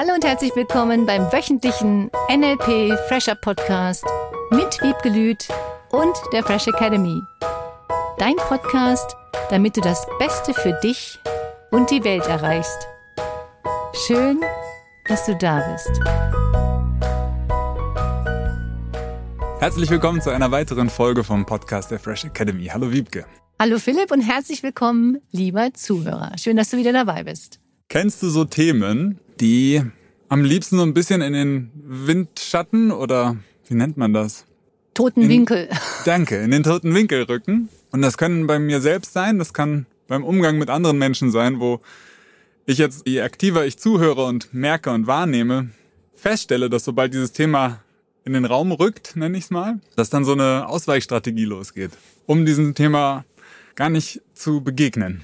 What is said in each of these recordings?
Hallo und herzlich willkommen beim wöchentlichen NLP Fresher Podcast mit Wiebke Lüth und der Fresh Academy. Dein Podcast, damit du das Beste für dich und die Welt erreichst. Schön, dass du da bist. Herzlich willkommen zu einer weiteren Folge vom Podcast der Fresh Academy. Hallo Wiebke. Hallo Philipp und herzlich willkommen, lieber Zuhörer. Schön, dass du wieder dabei bist. Kennst du so Themen, die am liebsten so ein bisschen in den Windschatten oder wie nennt man das? Toten in, Winkel. Danke, in den toten Winkel rücken. Und das können bei mir selbst sein, das kann beim Umgang mit anderen Menschen sein, wo ich jetzt, je aktiver ich zuhöre und merke und wahrnehme, feststelle, dass sobald dieses Thema in den Raum rückt, nenne ich es mal, dass dann so eine Ausweichstrategie losgeht, um diesem Thema gar nicht zu begegnen.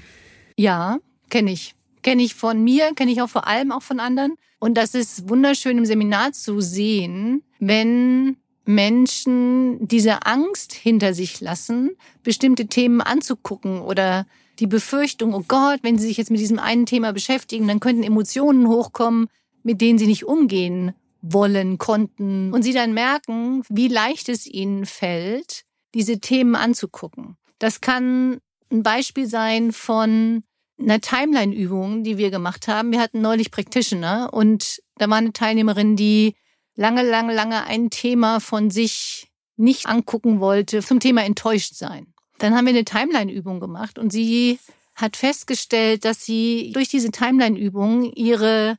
Ja, kenne ich. Kenne ich von mir, kenne ich auch vor allem auch von anderen. Und das ist wunderschön im Seminar zu sehen, wenn Menschen diese Angst hinter sich lassen, bestimmte Themen anzugucken oder die Befürchtung, oh Gott, wenn sie sich jetzt mit diesem einen Thema beschäftigen, dann könnten Emotionen hochkommen, mit denen sie nicht umgehen wollen, konnten. Und sie dann merken, wie leicht es ihnen fällt, diese Themen anzugucken. Das kann ein Beispiel sein von einer Timeline-Übung, die wir gemacht haben. Wir hatten neulich Practitioner und da war eine Teilnehmerin, die lange, lange, lange ein Thema von sich nicht angucken wollte, zum Thema enttäuscht sein. Dann haben wir eine Timeline-Übung gemacht und sie hat festgestellt, dass sie durch diese Timeline-Übung ihre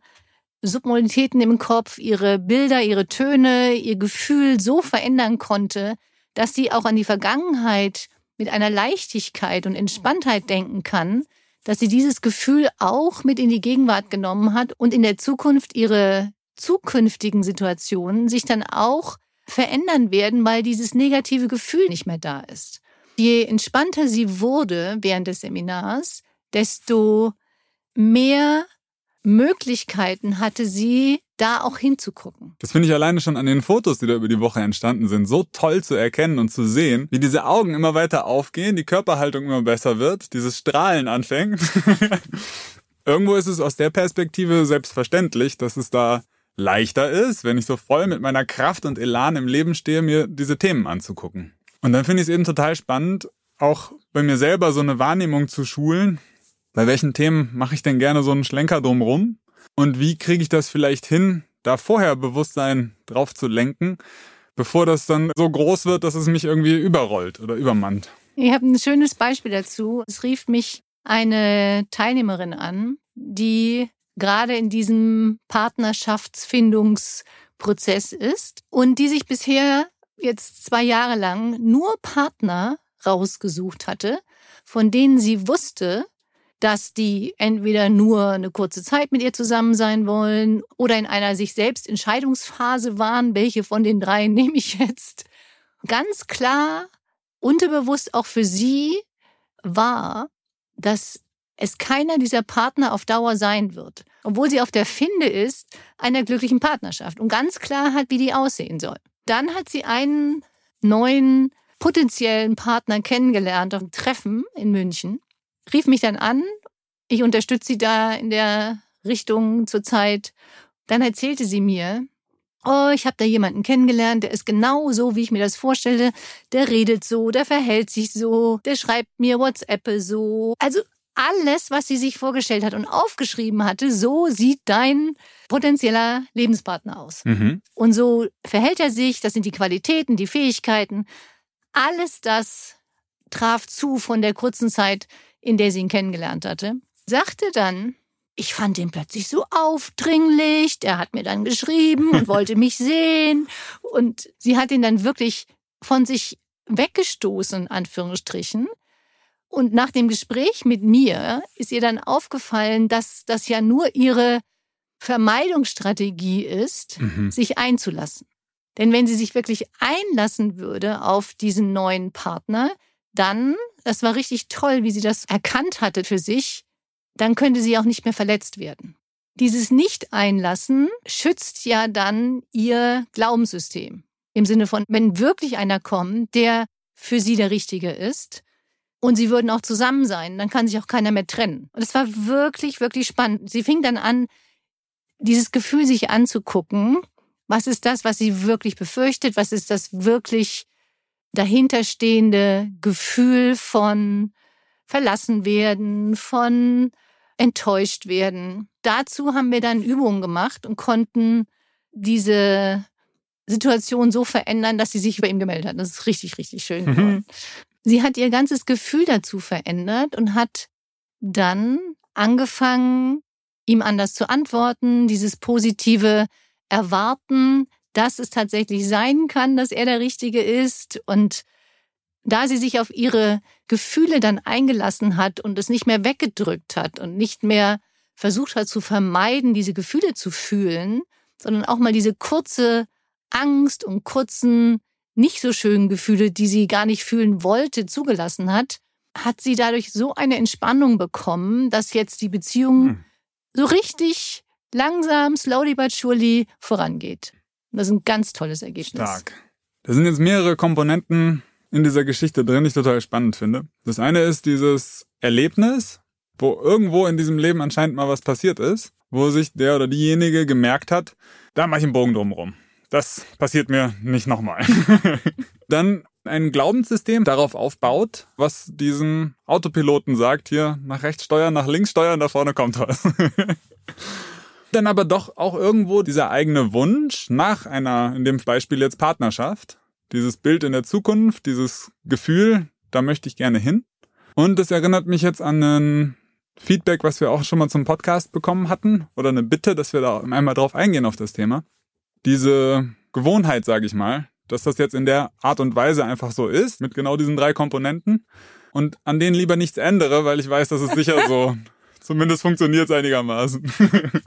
Submodalitäten im Kopf, ihre Bilder, ihre Töne, ihr Gefühl so verändern konnte, dass sie auch an die Vergangenheit mit einer Leichtigkeit und Entspanntheit denken kann, dass sie dieses Gefühl auch mit in die Gegenwart genommen hat und in der Zukunft ihre zukünftigen Situationen sich dann auch verändern werden, weil dieses negative Gefühl nicht mehr da ist. Je entspannter sie wurde während des Seminars, desto mehr Möglichkeiten hatte sie, da auch hinzugucken. Das finde ich alleine schon an den Fotos, die da über die Woche entstanden sind, so toll zu erkennen und zu sehen, wie diese Augen immer weiter aufgehen, die Körperhaltung immer besser wird, dieses Strahlen anfängt. Irgendwo ist es aus der Perspektive selbstverständlich, dass es da leichter ist, wenn ich so voll mit meiner Kraft und Elan im Leben stehe, mir diese Themen anzugucken. Und dann finde ich es eben total spannend, auch bei mir selber so eine Wahrnehmung zu schulen, bei welchen Themen mache ich denn gerne so einen Schlenker drumrum? Und wie kriege ich das vielleicht hin, da vorher Bewusstsein drauf zu lenken, bevor das dann so groß wird, dass es mich irgendwie überrollt oder übermannt? Ich habe ein schönes Beispiel dazu. Es rief mich eine Teilnehmerin an, die gerade in diesem Partnerschaftsfindungsprozess ist und die sich bisher jetzt zwei Jahre lang nur Partner rausgesucht hatte, von denen sie wusste, dass die entweder nur eine kurze Zeit mit ihr zusammen sein wollen oder in einer sich selbst Entscheidungsphase waren, welche von den dreien nehme ich jetzt. Ganz klar, unterbewusst auch für sie war, dass es keiner dieser Partner auf Dauer sein wird, obwohl sie auf der Finde ist einer glücklichen Partnerschaft und ganz klar hat, wie die aussehen soll. Dann hat sie einen neuen potenziellen Partner kennengelernt auf einem Treffen in München rief mich dann an. Ich unterstütze sie da in der Richtung zurzeit. Dann erzählte sie mir, oh, ich habe da jemanden kennengelernt, der ist genau so, wie ich mir das vorstelle. Der redet so, der verhält sich so, der schreibt mir WhatsApp so. Also alles, was sie sich vorgestellt hat und aufgeschrieben hatte, so sieht dein potenzieller Lebenspartner aus. Mhm. Und so verhält er sich, das sind die Qualitäten, die Fähigkeiten. Alles das traf zu von der kurzen Zeit, in der sie ihn kennengelernt hatte, sagte dann, ich fand ihn plötzlich so aufdringlich, der hat mir dann geschrieben und wollte mich sehen und sie hat ihn dann wirklich von sich weggestoßen, Anführungsstrichen. Und nach dem Gespräch mit mir ist ihr dann aufgefallen, dass das ja nur ihre Vermeidungsstrategie ist, mhm. sich einzulassen. Denn wenn sie sich wirklich einlassen würde auf diesen neuen Partner, dann, das war richtig toll, wie sie das erkannt hatte für sich, dann könnte sie auch nicht mehr verletzt werden. Dieses Nicht-Einlassen schützt ja dann ihr Glaubenssystem. Im Sinne von, wenn wirklich einer kommt, der für sie der Richtige ist, und sie würden auch zusammen sein, dann kann sich auch keiner mehr trennen. Und es war wirklich, wirklich spannend. Sie fing dann an, dieses Gefühl sich anzugucken, was ist das, was sie wirklich befürchtet, was ist das wirklich dahinterstehende Gefühl von verlassen werden, von enttäuscht werden. Dazu haben wir dann Übungen gemacht und konnten diese Situation so verändern, dass sie sich bei ihm gemeldet hat. Das ist richtig, richtig schön mhm. Sie hat ihr ganzes Gefühl dazu verändert und hat dann angefangen, ihm anders zu antworten, dieses positive Erwarten, dass es tatsächlich sein kann, dass er der Richtige ist. Und da sie sich auf ihre Gefühle dann eingelassen hat und es nicht mehr weggedrückt hat und nicht mehr versucht hat zu vermeiden, diese Gefühle zu fühlen, sondern auch mal diese kurze Angst und kurzen, nicht so schönen Gefühle, die sie gar nicht fühlen wollte, zugelassen hat, hat sie dadurch so eine Entspannung bekommen, dass jetzt die Beziehung hm. so richtig langsam, slowly but surely vorangeht. Das ist ein ganz tolles Ergebnis. Stark. Da sind jetzt mehrere Komponenten in dieser Geschichte drin, die ich total spannend finde. Das eine ist dieses Erlebnis, wo irgendwo in diesem Leben anscheinend mal was passiert ist, wo sich der oder diejenige gemerkt hat, da mache ich einen Bogen drumherum. Das passiert mir nicht nochmal. Dann ein Glaubenssystem darauf aufbaut, was diesen Autopiloten sagt, hier nach rechts steuern, nach links steuern, da vorne kommt was. Dann aber doch auch irgendwo dieser eigene Wunsch nach einer, in dem Beispiel jetzt Partnerschaft, dieses Bild in der Zukunft, dieses Gefühl, da möchte ich gerne hin. Und das erinnert mich jetzt an ein Feedback, was wir auch schon mal zum Podcast bekommen hatten, oder eine Bitte, dass wir da einmal drauf eingehen auf das Thema. Diese Gewohnheit, sage ich mal, dass das jetzt in der Art und Weise einfach so ist, mit genau diesen drei Komponenten und an denen lieber nichts ändere, weil ich weiß, dass es sicher so zumindest funktioniert es einigermaßen.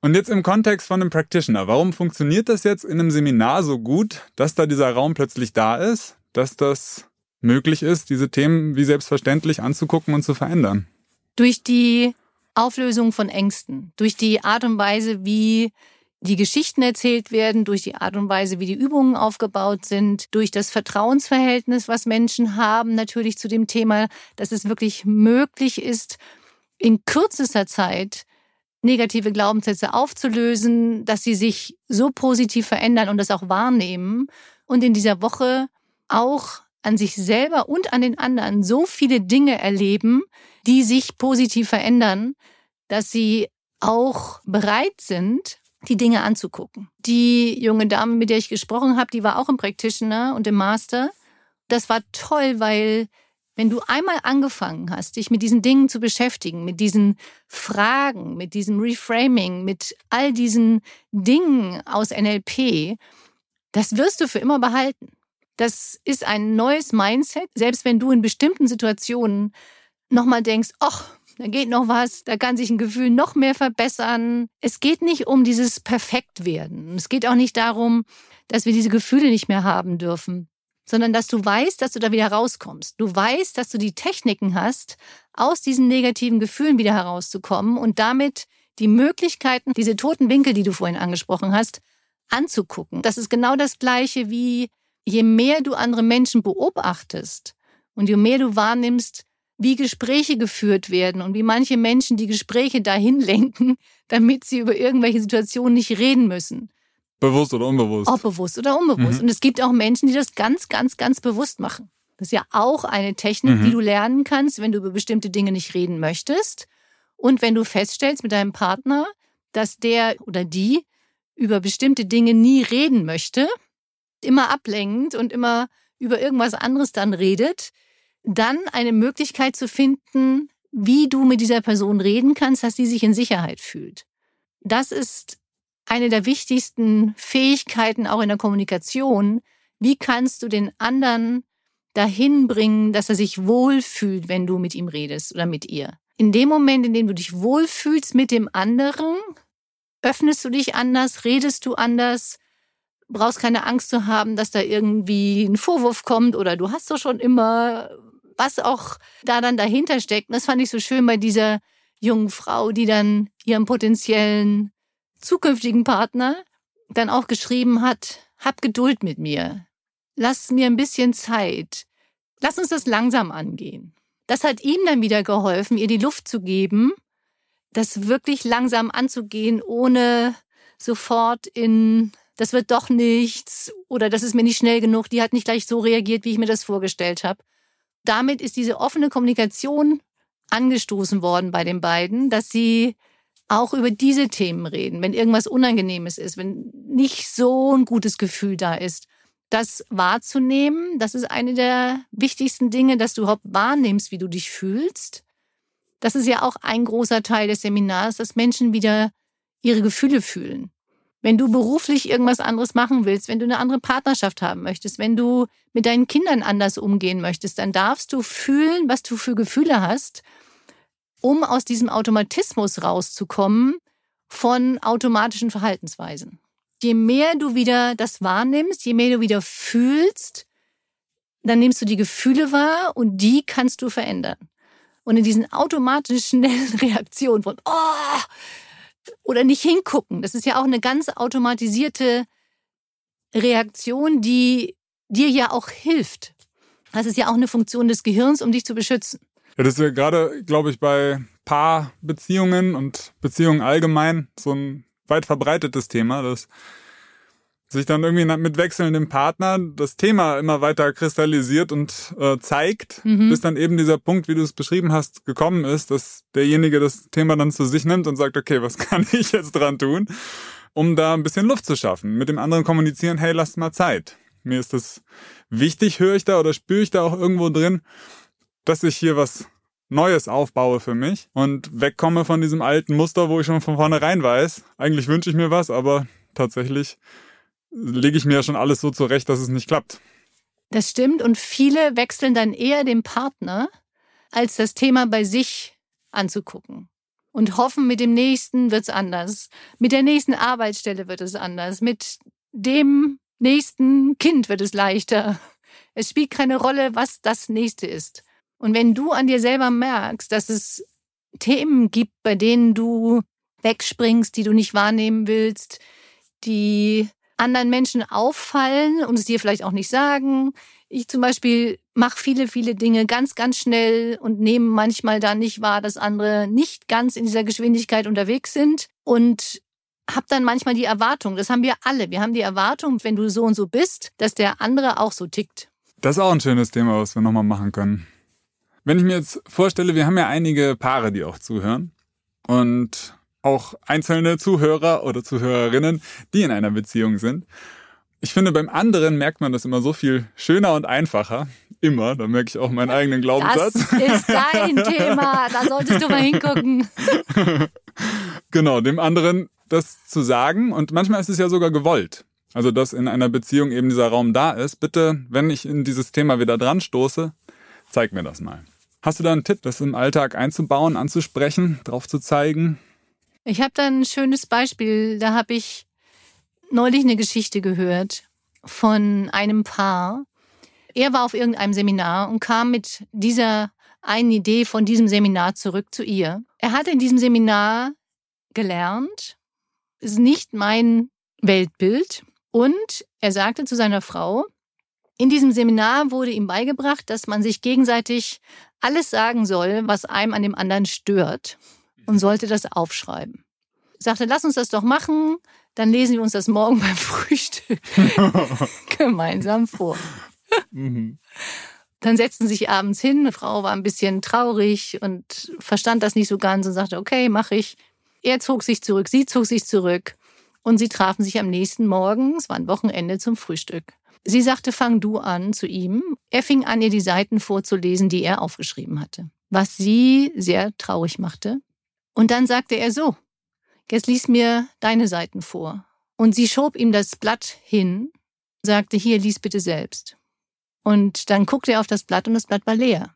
Und jetzt im Kontext von einem Practitioner, warum funktioniert das jetzt in einem Seminar so gut, dass da dieser Raum plötzlich da ist, dass das möglich ist, diese Themen wie selbstverständlich anzugucken und zu verändern? Durch die Auflösung von Ängsten, durch die Art und Weise, wie die Geschichten erzählt werden, durch die Art und Weise, wie die Übungen aufgebaut sind, durch das Vertrauensverhältnis, was Menschen haben, natürlich zu dem Thema, dass es wirklich möglich ist, in kürzester Zeit negative Glaubenssätze aufzulösen, dass sie sich so positiv verändern und das auch wahrnehmen und in dieser Woche auch an sich selber und an den anderen so viele Dinge erleben, die sich positiv verändern, dass sie auch bereit sind, die Dinge anzugucken. Die junge Dame, mit der ich gesprochen habe, die war auch im Practitioner und im Master. Das war toll, weil wenn du einmal angefangen hast, dich mit diesen Dingen zu beschäftigen, mit diesen Fragen, mit diesem Reframing, mit all diesen Dingen aus NLP, das wirst du für immer behalten. Das ist ein neues Mindset, selbst wenn du in bestimmten Situationen nochmal denkst, ach, da geht noch was, da kann sich ein Gefühl noch mehr verbessern. Es geht nicht um dieses Perfektwerden. Es geht auch nicht darum, dass wir diese Gefühle nicht mehr haben dürfen sondern dass du weißt, dass du da wieder rauskommst. Du weißt, dass du die Techniken hast, aus diesen negativen Gefühlen wieder herauszukommen und damit die Möglichkeiten, diese toten Winkel, die du vorhin angesprochen hast, anzugucken. Das ist genau das Gleiche wie, je mehr du andere Menschen beobachtest und je mehr du wahrnimmst, wie Gespräche geführt werden und wie manche Menschen die Gespräche dahin lenken, damit sie über irgendwelche Situationen nicht reden müssen. Bewusst oder unbewusst? Auch bewusst oder unbewusst. Mhm. Und es gibt auch Menschen, die das ganz, ganz, ganz bewusst machen. Das ist ja auch eine Technik, mhm. die du lernen kannst, wenn du über bestimmte Dinge nicht reden möchtest. Und wenn du feststellst mit deinem Partner, dass der oder die über bestimmte Dinge nie reden möchte, immer ablenkend und immer über irgendwas anderes dann redet, dann eine Möglichkeit zu finden, wie du mit dieser Person reden kannst, dass sie sich in Sicherheit fühlt. Das ist eine der wichtigsten Fähigkeiten auch in der Kommunikation. Wie kannst du den anderen dahin bringen, dass er sich wohlfühlt, wenn du mit ihm redest oder mit ihr? In dem Moment, in dem du dich wohlfühlst mit dem anderen, öffnest du dich anders, redest du anders, brauchst keine Angst zu haben, dass da irgendwie ein Vorwurf kommt oder du hast doch schon immer, was auch da dann dahinter steckt. Das fand ich so schön bei dieser jungen Frau, die dann ihren potenziellen zukünftigen Partner dann auch geschrieben hat, hab Geduld mit mir. Lass mir ein bisschen Zeit. Lass uns das langsam angehen. Das hat ihm dann wieder geholfen, ihr die Luft zu geben, das wirklich langsam anzugehen, ohne sofort in, das wird doch nichts oder das ist mir nicht schnell genug, die hat nicht gleich so reagiert, wie ich mir das vorgestellt habe. Damit ist diese offene Kommunikation angestoßen worden bei den beiden, dass sie auch über diese Themen reden, wenn irgendwas Unangenehmes ist, wenn nicht so ein gutes Gefühl da ist. Das wahrzunehmen, das ist eine der wichtigsten Dinge, dass du überhaupt wahrnimmst, wie du dich fühlst. Das ist ja auch ein großer Teil des Seminars, dass Menschen wieder ihre Gefühle fühlen. Wenn du beruflich irgendwas anderes machen willst, wenn du eine andere Partnerschaft haben möchtest, wenn du mit deinen Kindern anders umgehen möchtest, dann darfst du fühlen, was du für Gefühle hast, um aus diesem Automatismus rauszukommen von automatischen Verhaltensweisen. Je mehr du wieder das wahrnimmst, je mehr du wieder fühlst, dann nimmst du die Gefühle wahr und die kannst du verändern. Und in diesen automatischen schnellen Reaktionen von, oh, oder nicht hingucken. Das ist ja auch eine ganz automatisierte Reaktion, die dir ja auch hilft. Das ist ja auch eine Funktion des Gehirns, um dich zu beschützen. Ja, das ist ja gerade, glaube ich, bei Paarbeziehungen und Beziehungen allgemein so ein weit verbreitetes Thema, dass sich dann irgendwie mit wechselndem Partner das Thema immer weiter kristallisiert und äh, zeigt, mhm. bis dann eben dieser Punkt, wie du es beschrieben hast, gekommen ist, dass derjenige das Thema dann zu sich nimmt und sagt, okay, was kann ich jetzt dran tun, um da ein bisschen Luft zu schaffen, mit dem anderen kommunizieren, hey, lasst mal Zeit. Mir ist das wichtig, höre ich da oder spüre ich da auch irgendwo drin, dass ich hier was Neues aufbaue für mich und wegkomme von diesem alten Muster, wo ich schon von vornherein weiß, eigentlich wünsche ich mir was, aber tatsächlich lege ich mir ja schon alles so zurecht, dass es nicht klappt. Das stimmt und viele wechseln dann eher den Partner, als das Thema bei sich anzugucken und hoffen, mit dem nächsten wird es anders, mit der nächsten Arbeitsstelle wird es anders, mit dem nächsten Kind wird es leichter. Es spielt keine Rolle, was das nächste ist. Und wenn du an dir selber merkst, dass es Themen gibt, bei denen du wegspringst, die du nicht wahrnehmen willst, die anderen Menschen auffallen und es dir vielleicht auch nicht sagen. Ich zum Beispiel mache viele, viele Dinge ganz, ganz schnell und nehme manchmal dann nicht wahr, dass andere nicht ganz in dieser Geschwindigkeit unterwegs sind und habe dann manchmal die Erwartung, das haben wir alle, wir haben die Erwartung, wenn du so und so bist, dass der andere auch so tickt. Das ist auch ein schönes Thema, was wir nochmal machen können. Wenn ich mir jetzt vorstelle, wir haben ja einige Paare, die auch zuhören und auch einzelne Zuhörer oder Zuhörerinnen, die in einer Beziehung sind. Ich finde, beim anderen merkt man das immer so viel schöner und einfacher. Immer. Da merke ich auch meinen eigenen Glaubenssatz. Das ist dein Thema. Da solltest du mal hingucken. genau, dem anderen das zu sagen. Und manchmal ist es ja sogar gewollt. Also, dass in einer Beziehung eben dieser Raum da ist. Bitte, wenn ich in dieses Thema wieder dran stoße, zeig mir das mal. Hast du da einen Tipp, das im Alltag einzubauen, anzusprechen, drauf zu zeigen? Ich habe da ein schönes Beispiel. Da habe ich neulich eine Geschichte gehört von einem Paar. Er war auf irgendeinem Seminar und kam mit dieser einen Idee von diesem Seminar zurück zu ihr. Er hatte in diesem Seminar gelernt, ist nicht mein Weltbild. Und er sagte zu seiner Frau, in diesem Seminar wurde ihm beigebracht, dass man sich gegenseitig alles sagen soll, was einem an dem anderen stört und sollte das aufschreiben. Ich sagte, lass uns das doch machen, dann lesen wir uns das morgen beim Frühstück gemeinsam vor. Mhm. Dann setzten sich abends hin, eine Frau war ein bisschen traurig und verstand das nicht so ganz und sagte, okay, mache ich. Er zog sich zurück, sie zog sich zurück und sie trafen sich am nächsten Morgen, es war ein Wochenende, zum Frühstück. Sie sagte, fang du an zu ihm. Er fing an, ihr die Seiten vorzulesen, die er aufgeschrieben hatte, was sie sehr traurig machte. Und dann sagte er so, jetzt lies mir deine Seiten vor. Und sie schob ihm das Blatt hin, sagte, hier, lies bitte selbst. Und dann guckte er auf das Blatt und das Blatt war leer.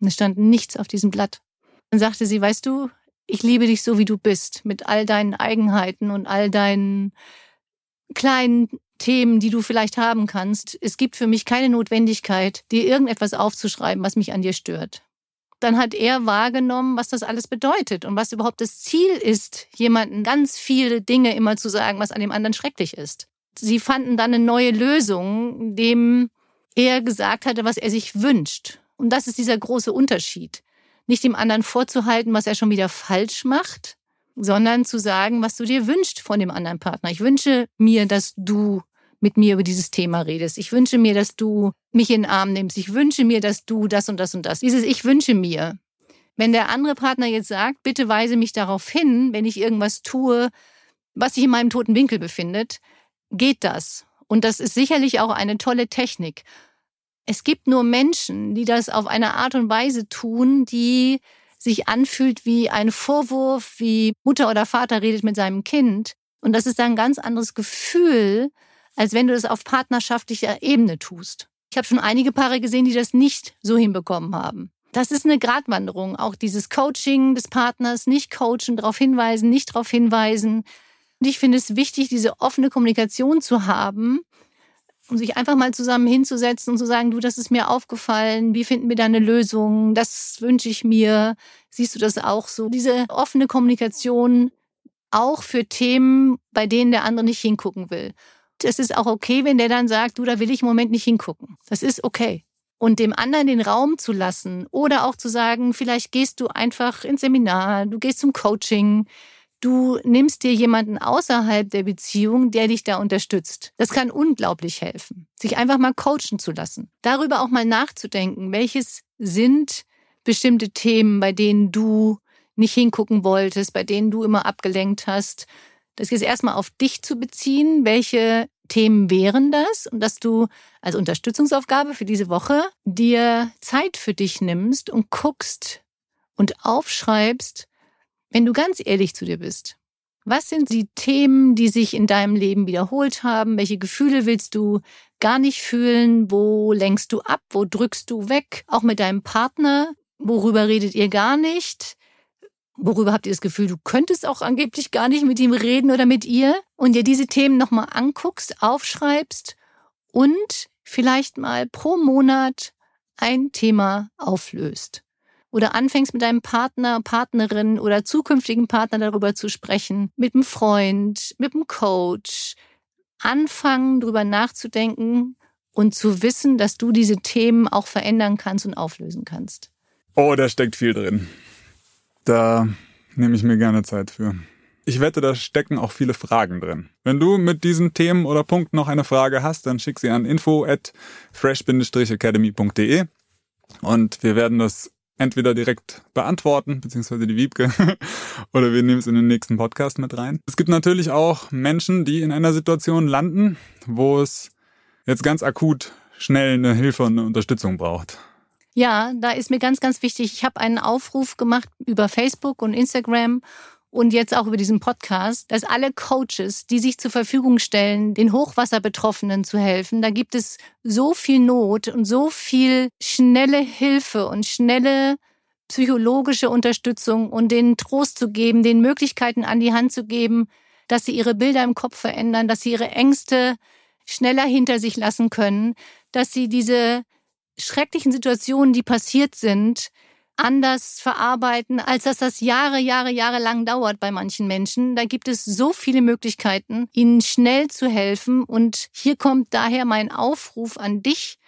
Es stand nichts auf diesem Blatt. Dann sagte sie, weißt du, ich liebe dich so, wie du bist, mit all deinen Eigenheiten und all deinen kleinen Themen, die du vielleicht haben kannst. Es gibt für mich keine Notwendigkeit, dir irgendetwas aufzuschreiben, was mich an dir stört dann hat er wahrgenommen, was das alles bedeutet und was überhaupt das Ziel ist, jemanden ganz viele Dinge immer zu sagen, was an dem anderen schrecklich ist. Sie fanden dann eine neue Lösung, dem er gesagt hatte, was er sich wünscht. Und das ist dieser große Unterschied. nicht dem anderen vorzuhalten, was er schon wieder falsch macht, sondern zu sagen, was du dir wünschst von dem anderen Partner. Ich wünsche mir, dass du mit mir über dieses Thema redest. Ich wünsche mir, dass du mich in den Arm nimmst. Ich wünsche mir, dass du das und das und das. Dieses Ich wünsche mir. Wenn der andere Partner jetzt sagt, bitte weise mich darauf hin, wenn ich irgendwas tue, was sich in meinem toten Winkel befindet, geht das. Und das ist sicherlich auch eine tolle Technik. Es gibt nur Menschen, die das auf eine Art und Weise tun, die sich anfühlt wie ein Vorwurf, wie Mutter oder Vater redet mit seinem Kind. Und das ist dann ein ganz anderes Gefühl, als wenn du das auf partnerschaftlicher Ebene tust. Ich habe schon einige Paare gesehen, die das nicht so hinbekommen haben. Das ist eine Gratwanderung. Auch dieses Coaching des Partners, nicht coachen, darauf hinweisen, nicht darauf hinweisen. Und ich finde es wichtig, diese offene Kommunikation zu haben um sich einfach mal zusammen hinzusetzen und zu sagen, du, das ist mir aufgefallen, wie finden wir da eine Lösung, das wünsche ich mir, siehst du das auch so? Diese offene Kommunikation auch für Themen, bei denen der andere nicht hingucken will. Es ist auch okay, wenn der dann sagt, du, da will ich im Moment nicht hingucken. Das ist okay. Und dem anderen den Raum zu lassen oder auch zu sagen, vielleicht gehst du einfach ins Seminar, du gehst zum Coaching, du nimmst dir jemanden außerhalb der Beziehung, der dich da unterstützt. Das kann unglaublich helfen, sich einfach mal coachen zu lassen. Darüber auch mal nachzudenken, welches sind bestimmte Themen, bei denen du nicht hingucken wolltest, bei denen du immer abgelenkt hast. Das jetzt erstmal auf dich zu beziehen, welche Themen wären das und dass du als Unterstützungsaufgabe für diese Woche dir Zeit für dich nimmst und guckst und aufschreibst, wenn du ganz ehrlich zu dir bist, was sind die Themen, die sich in deinem Leben wiederholt haben? Welche Gefühle willst du gar nicht fühlen? Wo lenkst du ab? Wo drückst du weg? Auch mit deinem Partner. Worüber redet ihr gar nicht? Worüber habt ihr das Gefühl, du könntest auch angeblich gar nicht mit ihm reden oder mit ihr? Und dir diese Themen nochmal anguckst, aufschreibst und vielleicht mal pro Monat ein Thema auflöst oder anfängst mit deinem Partner, Partnerin oder zukünftigen Partner darüber zu sprechen, mit einem Freund, mit einem Coach, anfangen, darüber nachzudenken und zu wissen, dass du diese Themen auch verändern kannst und auflösen kannst. Oh, da steckt viel drin. Da nehme ich mir gerne Zeit für. Ich wette, da stecken auch viele Fragen drin. Wenn du mit diesen Themen oder Punkten noch eine Frage hast, dann schick sie an info at fresh-academy.de und wir werden das entweder direkt beantworten, beziehungsweise die Wiebke, oder wir nehmen es in den nächsten Podcast mit rein. Es gibt natürlich auch Menschen, die in einer Situation landen, wo es jetzt ganz akut schnell eine Hilfe und eine Unterstützung braucht. Ja, da ist mir ganz, ganz wichtig, ich habe einen Aufruf gemacht über Facebook und Instagram und jetzt auch über diesen Podcast, dass alle Coaches, die sich zur Verfügung stellen, den Hochwasserbetroffenen zu helfen, da gibt es so viel Not und so viel schnelle Hilfe und schnelle psychologische Unterstützung und denen Trost zu geben, den Möglichkeiten an die Hand zu geben, dass sie ihre Bilder im Kopf verändern, dass sie ihre Ängste schneller hinter sich lassen können, dass sie diese schrecklichen Situationen, die passiert sind, anders verarbeiten, als dass das Jahre, Jahre, Jahre lang dauert bei manchen Menschen. Da gibt es so viele Möglichkeiten, ihnen schnell zu helfen. Und hier kommt daher mein Aufruf an dich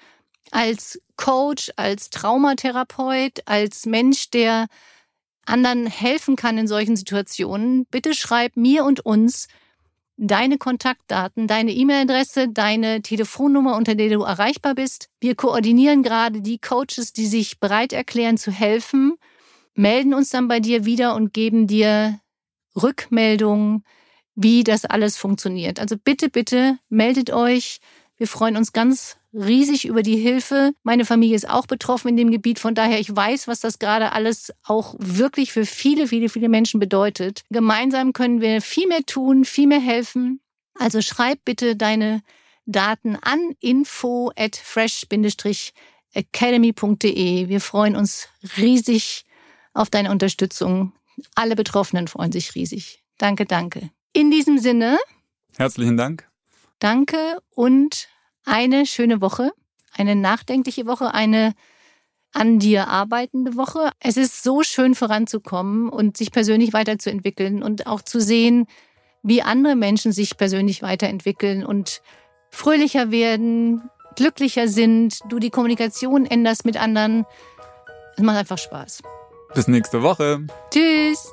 als Coach, als Traumatherapeut, als Mensch, der anderen helfen kann in solchen Situationen. Bitte schreib mir und uns deine Kontaktdaten, deine E-Mail-Adresse, deine Telefonnummer, unter der du erreichbar bist. Wir koordinieren gerade die Coaches, die sich bereit erklären zu helfen, melden uns dann bei dir wieder und geben dir Rückmeldungen, wie das alles funktioniert. Also bitte, bitte meldet euch. Wir freuen uns ganz riesig über die Hilfe. Meine Familie ist auch betroffen in dem Gebiet. Von daher, ich weiß, was das gerade alles auch wirklich für viele, viele, viele Menschen bedeutet. Gemeinsam können wir viel mehr tun, viel mehr helfen. Also schreib bitte deine Daten an info at fresh-academy.de. Wir freuen uns riesig auf deine Unterstützung. Alle Betroffenen freuen sich riesig. Danke, danke. In diesem Sinne. Herzlichen Dank. Danke und eine schöne Woche, eine nachdenkliche Woche, eine an dir arbeitende Woche. Es ist so schön voranzukommen und sich persönlich weiterzuentwickeln und auch zu sehen, wie andere Menschen sich persönlich weiterentwickeln und fröhlicher werden, glücklicher sind, du die Kommunikation änderst mit anderen. Es macht einfach Spaß. Bis nächste Woche. Tschüss.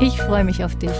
Ich freue mich auf dich.